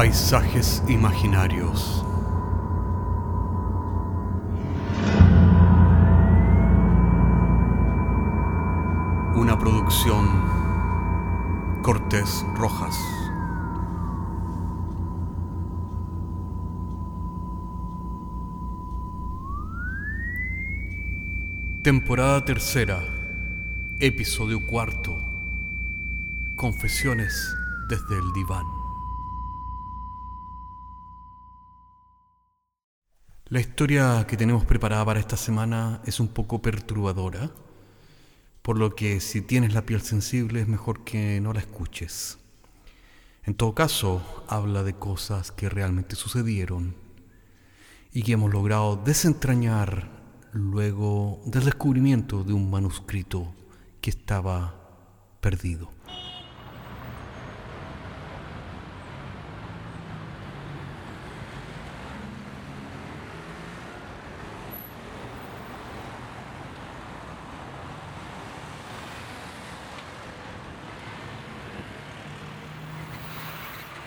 Paisajes imaginarios. Una producción Cortés Rojas. Temporada tercera, episodio cuarto. Confesiones desde el diván. La historia que tenemos preparada para esta semana es un poco perturbadora, por lo que si tienes la piel sensible es mejor que no la escuches. En todo caso, habla de cosas que realmente sucedieron y que hemos logrado desentrañar luego del descubrimiento de un manuscrito que estaba perdido.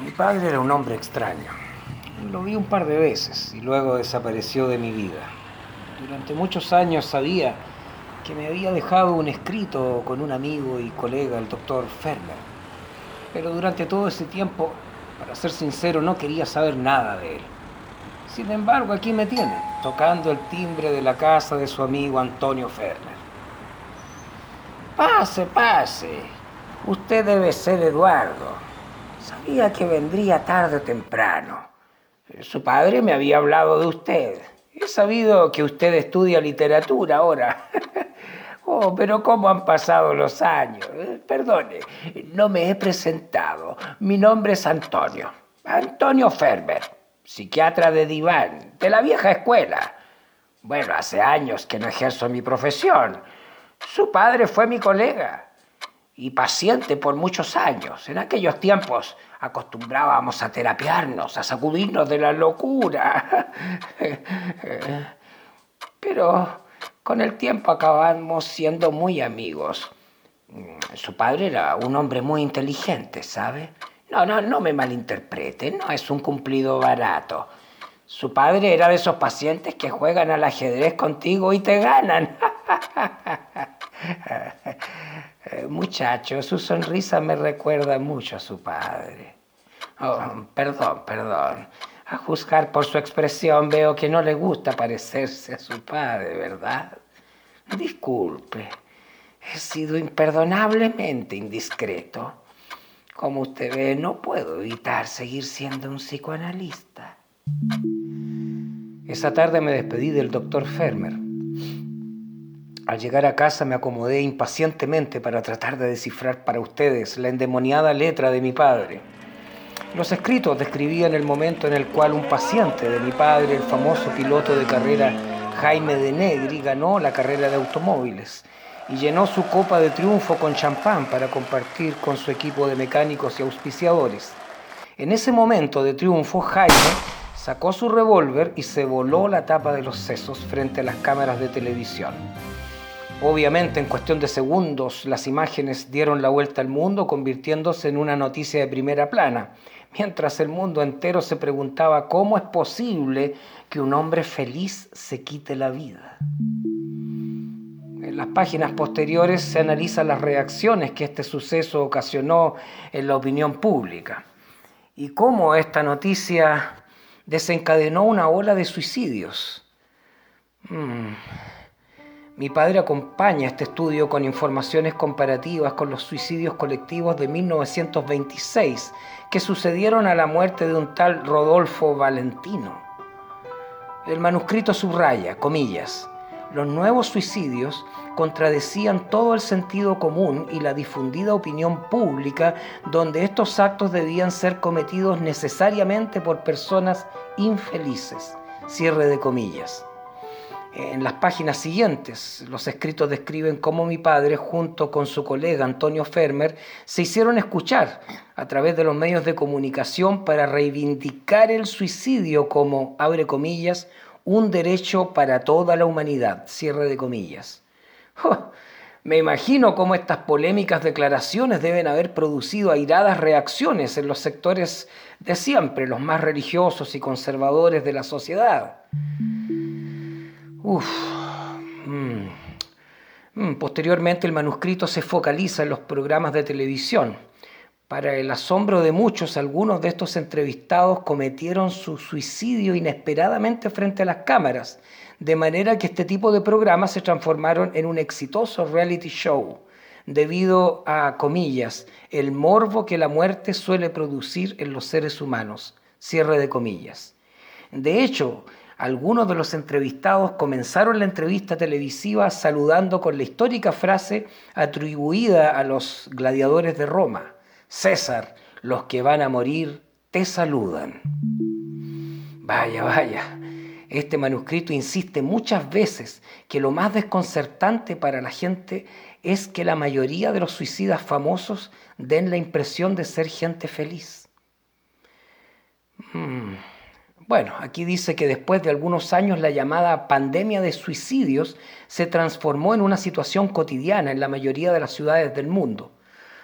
Mi padre era un hombre extraño. Lo vi un par de veces y luego desapareció de mi vida. Durante muchos años sabía que me había dejado un escrito con un amigo y colega, el doctor Ferner. Pero durante todo ese tiempo, para ser sincero, no quería saber nada de él. Sin embargo, aquí me tiene, tocando el timbre de la casa de su amigo Antonio Ferner. Pase, pase. Usted debe ser Eduardo. Sabía que vendría tarde o temprano. Su padre me había hablado de usted. He sabido que usted estudia literatura ahora. Oh, pero cómo han pasado los años. Eh, Perdone, no me he presentado. Mi nombre es Antonio. Antonio Ferber, psiquiatra de diván, de la vieja escuela. Bueno, hace años que no ejerzo mi profesión. Su padre fue mi colega y paciente por muchos años. En aquellos tiempos acostumbrábamos a terapiarnos, a sacudirnos de la locura. Pero con el tiempo acabamos siendo muy amigos. Su padre era un hombre muy inteligente, ¿sabe? No, no, no me malinterprete, no es un cumplido barato. Su padre era de esos pacientes que juegan al ajedrez contigo y te ganan. Eh, Muchacho, su sonrisa me recuerda mucho a su padre. Oh, perdón, perdón. A juzgar por su expresión veo que no le gusta parecerse a su padre, ¿verdad? Disculpe, he sido imperdonablemente indiscreto. Como usted ve, no puedo evitar seguir siendo un psicoanalista. Esa tarde me despedí del doctor Fermer. Al llegar a casa me acomodé impacientemente para tratar de descifrar para ustedes la endemoniada letra de mi padre. Los escritos describían el momento en el cual un paciente de mi padre, el famoso piloto de carrera Jaime de Negri, ganó la carrera de automóviles y llenó su copa de triunfo con champán para compartir con su equipo de mecánicos y auspiciadores. En ese momento de triunfo, Jaime sacó su revólver y se voló la tapa de los sesos frente a las cámaras de televisión. Obviamente, en cuestión de segundos, las imágenes dieron la vuelta al mundo, convirtiéndose en una noticia de primera plana, mientras el mundo entero se preguntaba cómo es posible que un hombre feliz se quite la vida. En las páginas posteriores se analizan las reacciones que este suceso ocasionó en la opinión pública y cómo esta noticia desencadenó una ola de suicidios. Mm. Mi padre acompaña este estudio con informaciones comparativas con los suicidios colectivos de 1926 que sucedieron a la muerte de un tal Rodolfo Valentino. El manuscrito subraya, comillas, los nuevos suicidios contradecían todo el sentido común y la difundida opinión pública donde estos actos debían ser cometidos necesariamente por personas infelices. Cierre de comillas. En las páginas siguientes, los escritos describen cómo mi padre, junto con su colega Antonio Fermer, se hicieron escuchar a través de los medios de comunicación para reivindicar el suicidio como, abre comillas, un derecho para toda la humanidad, cierre de comillas. Me imagino cómo estas polémicas declaraciones deben haber producido airadas reacciones en los sectores de siempre, los más religiosos y conservadores de la sociedad. Uf. Mm. Mm, posteriormente el manuscrito se focaliza en los programas de televisión. Para el asombro de muchos, algunos de estos entrevistados cometieron su suicidio inesperadamente frente a las cámaras de manera que este tipo de programas se transformaron en un exitoso reality show, debido a, comillas, el morbo que la muerte suele producir en los seres humanos, cierre de comillas. De hecho, algunos de los entrevistados comenzaron la entrevista televisiva saludando con la histórica frase atribuida a los gladiadores de Roma, César, los que van a morir te saludan. Vaya, vaya, este manuscrito insiste muchas veces que lo más desconcertante para la gente es que la mayoría de los suicidas famosos den la impresión de ser gente feliz. Hmm. Bueno, aquí dice que después de algunos años la llamada pandemia de suicidios se transformó en una situación cotidiana en la mayoría de las ciudades del mundo.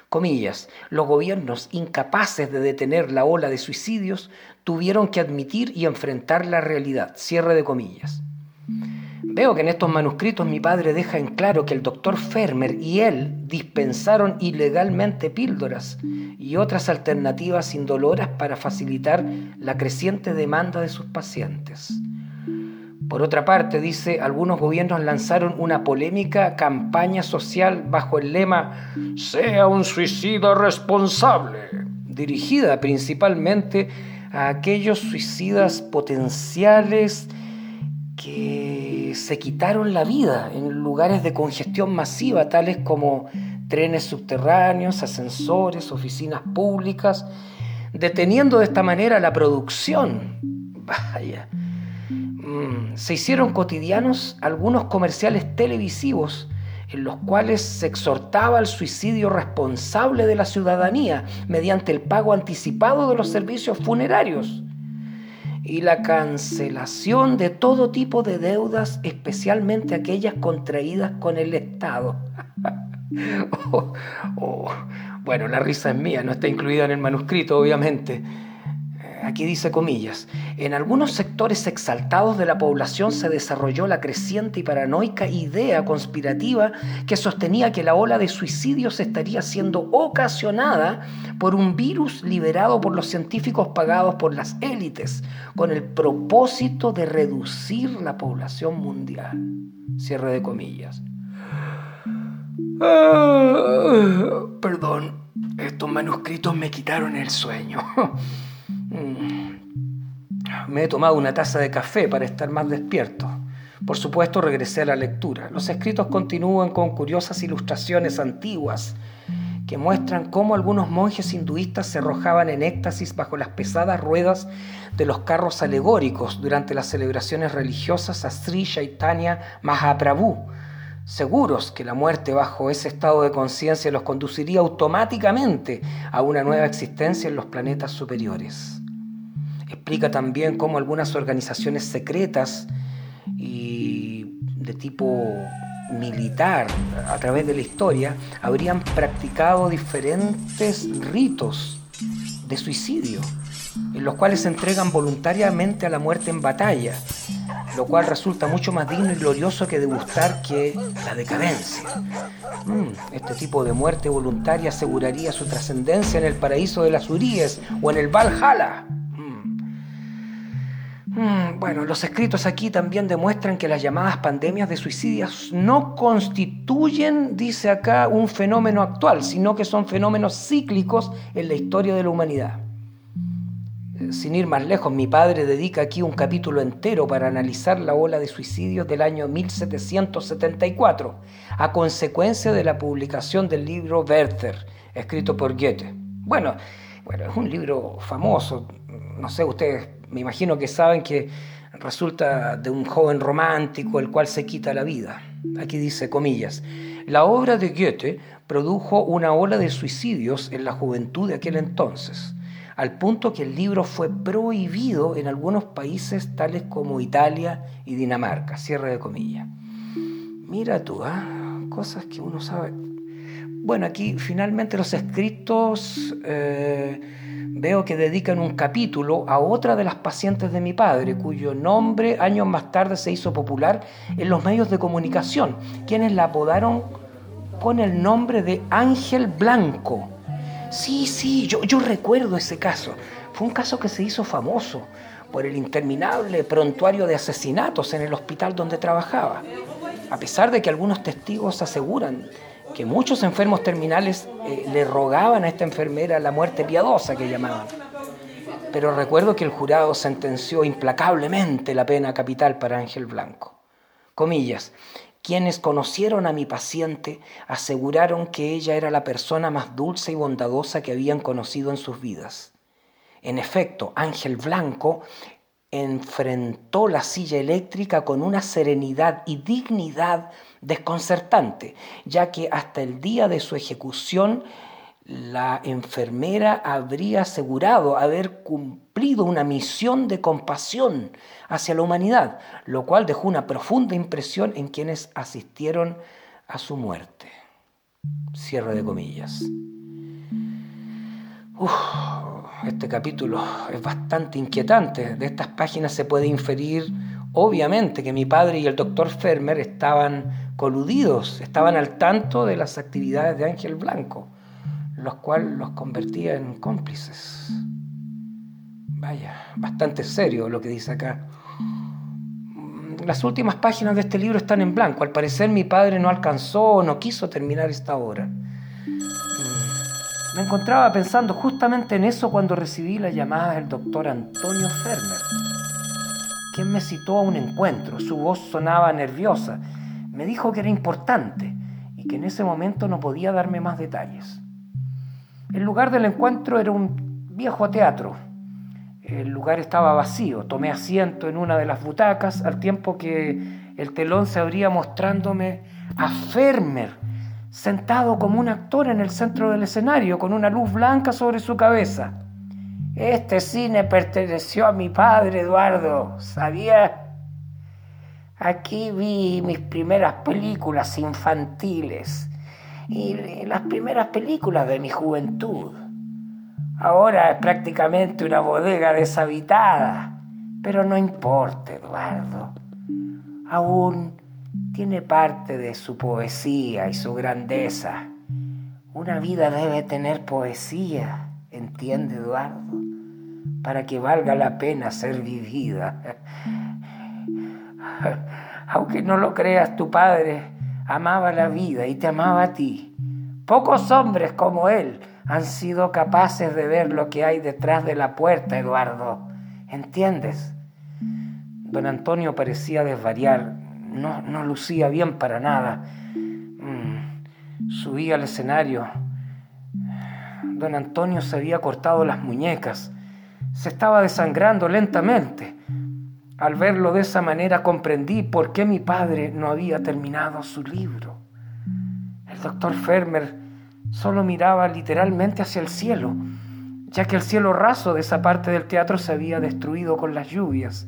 Comillas, los gobiernos incapaces de detener la ola de suicidios tuvieron que admitir y enfrentar la realidad. Cierre de comillas. Veo que en estos manuscritos mi padre deja en claro que el doctor Fermer y él dispensaron ilegalmente píldoras y otras alternativas indoloras para facilitar la creciente demanda de sus pacientes. Por otra parte, dice, algunos gobiernos lanzaron una polémica campaña social bajo el lema Sea un suicida responsable, dirigida principalmente a aquellos suicidas potenciales que se quitaron la vida en lugares de congestión masiva, tales como trenes subterráneos, ascensores, oficinas públicas, deteniendo de esta manera la producción. Vaya. Mm, se hicieron cotidianos algunos comerciales televisivos en los cuales se exhortaba al suicidio responsable de la ciudadanía mediante el pago anticipado de los servicios funerarios y la cancelación de todo tipo de deudas, especialmente aquellas contraídas con el Estado. Oh, oh, bueno, la risa es mía, no está incluida en el manuscrito, obviamente aquí dice comillas, en algunos sectores exaltados de la población se desarrolló la creciente y paranoica idea conspirativa que sostenía que la ola de suicidios estaría siendo ocasionada por un virus liberado por los científicos pagados por las élites, con el propósito de reducir la población mundial. Cierre de comillas. Ah, perdón, estos manuscritos me quitaron el sueño. Mm. Me he tomado una taza de café para estar más despierto. Por supuesto, regresé a la lectura. Los escritos continúan con curiosas ilustraciones antiguas que muestran cómo algunos monjes hinduistas se arrojaban en éxtasis bajo las pesadas ruedas de los carros alegóricos durante las celebraciones religiosas a Sri Chaitanya Mahaprabhu, seguros que la muerte bajo ese estado de conciencia los conduciría automáticamente a una nueva existencia en los planetas superiores. Explica también cómo algunas organizaciones secretas y de tipo militar a través de la historia habrían practicado diferentes ritos de suicidio, en los cuales se entregan voluntariamente a la muerte en batalla, lo cual resulta mucho más digno y glorioso que degustar que la decadencia. Mm, este tipo de muerte voluntaria aseguraría su trascendencia en el paraíso de las Uríes o en el Valhalla. Mm, bueno, los escritos aquí también demuestran que las llamadas pandemias de suicidios no constituyen, dice acá, un fenómeno actual, sino que son fenómenos cíclicos en la historia de la humanidad. Sin ir más lejos, mi padre dedica aquí un capítulo entero para analizar la ola de suicidios del año 1774, a consecuencia de la publicación del libro Werther, escrito por Goethe. Bueno, bueno, es un libro famoso, no sé, ustedes me imagino que saben que resulta de un joven romántico el cual se quita la vida. Aquí dice comillas, la obra de Goethe produjo una ola de suicidios en la juventud de aquel entonces, al punto que el libro fue prohibido en algunos países tales como Italia y Dinamarca. Cierre de comillas. Mira tú, ¿ah? cosas que uno sabe. Bueno, aquí finalmente los escritos eh, veo que dedican un capítulo a otra de las pacientes de mi padre, cuyo nombre años más tarde se hizo popular en los medios de comunicación, quienes la apodaron con el nombre de Ángel Blanco. Sí, sí, yo, yo recuerdo ese caso. Fue un caso que se hizo famoso por el interminable prontuario de asesinatos en el hospital donde trabajaba. A pesar de que algunos testigos aseguran que muchos enfermos terminales eh, le rogaban a esta enfermera la muerte piadosa que llamaban. Pero recuerdo que el jurado sentenció implacablemente la pena capital para Ángel Blanco. Comillas, quienes conocieron a mi paciente aseguraron que ella era la persona más dulce y bondadosa que habían conocido en sus vidas. En efecto, Ángel Blanco enfrentó la silla eléctrica con una serenidad y dignidad desconcertante, ya que hasta el día de su ejecución la enfermera habría asegurado haber cumplido una misión de compasión hacia la humanidad, lo cual dejó una profunda impresión en quienes asistieron a su muerte. Cierre de comillas este capítulo es bastante inquietante. De estas páginas se puede inferir, obviamente, que mi padre y el doctor Fermer estaban coludidos, estaban al tanto de las actividades de Ángel Blanco, los cuales los convertía en cómplices. Vaya, bastante serio lo que dice acá. Las últimas páginas de este libro están en blanco. Al parecer mi padre no alcanzó o no quiso terminar esta obra. Me encontraba pensando justamente en eso cuando recibí la llamada del doctor Antonio Fermer, quien me citó a un encuentro. Su voz sonaba nerviosa. Me dijo que era importante y que en ese momento no podía darme más detalles. El lugar del encuentro era un viejo teatro. El lugar estaba vacío. Tomé asiento en una de las butacas al tiempo que el telón se abría mostrándome a Fermer sentado como un actor en el centro del escenario, con una luz blanca sobre su cabeza. Este cine perteneció a mi padre, Eduardo, ¿sabía? Aquí vi mis primeras películas infantiles y las primeras películas de mi juventud. Ahora es prácticamente una bodega deshabitada, pero no importa, Eduardo. Aún tiene parte de su poesía y su grandeza. Una vida debe tener poesía, entiende Eduardo, para que valga la pena ser vivida. Aunque no lo creas, tu padre amaba la vida y te amaba a ti. Pocos hombres como él han sido capaces de ver lo que hay detrás de la puerta, Eduardo. ¿Entiendes? Don Antonio parecía desvariar no, lucía bien para nada. Mm, subí al escenario. Don Antonio se había cortado las muñecas. Se estaba desangrando lentamente. Al verlo de esa manera comprendí por qué mi padre no había terminado su libro. El doctor Fermer solo miraba literalmente hacia el cielo, ya que el cielo raso de esa parte del teatro se había destruido con las lluvias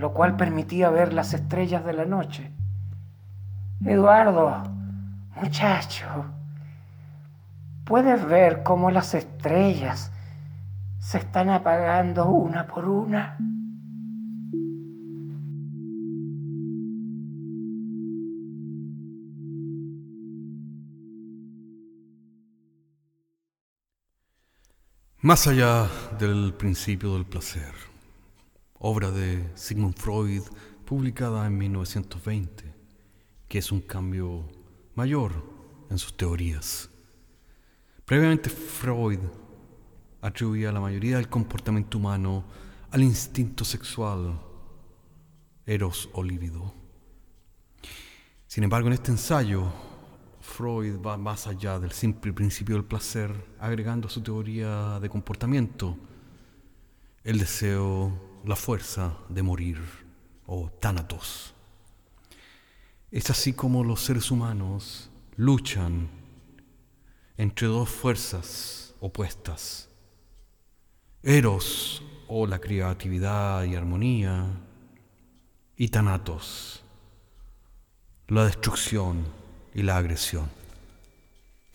lo cual permitía ver las estrellas de la noche. Eduardo, muchacho, puedes ver cómo las estrellas se están apagando una por una. Más allá del principio del placer obra de Sigmund Freud publicada en 1920, que es un cambio mayor en sus teorías. Previamente Freud atribuía la mayoría del comportamiento humano al instinto sexual, eros o líbido. Sin embargo, en este ensayo, Freud va más allá del simple principio del placer, agregando a su teoría de comportamiento el deseo la fuerza de morir o tánatos. Es así como los seres humanos luchan entre dos fuerzas opuestas. Eros o la creatividad y armonía y Thanatos, la destrucción y la agresión.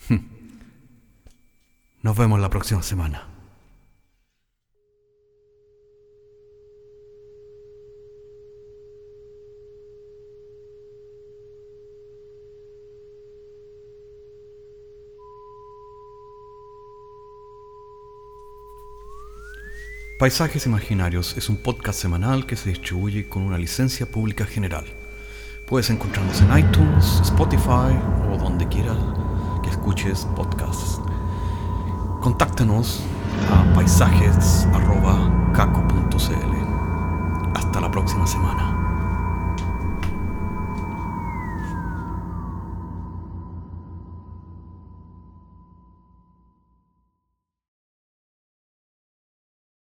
Nos vemos la próxima semana. Paisajes Imaginarios es un podcast semanal que se distribuye con una licencia pública general. Puedes encontrarnos en iTunes, Spotify o donde quieras que escuches podcasts. Contáctanos a paisajes.caco.cl. Hasta la próxima semana.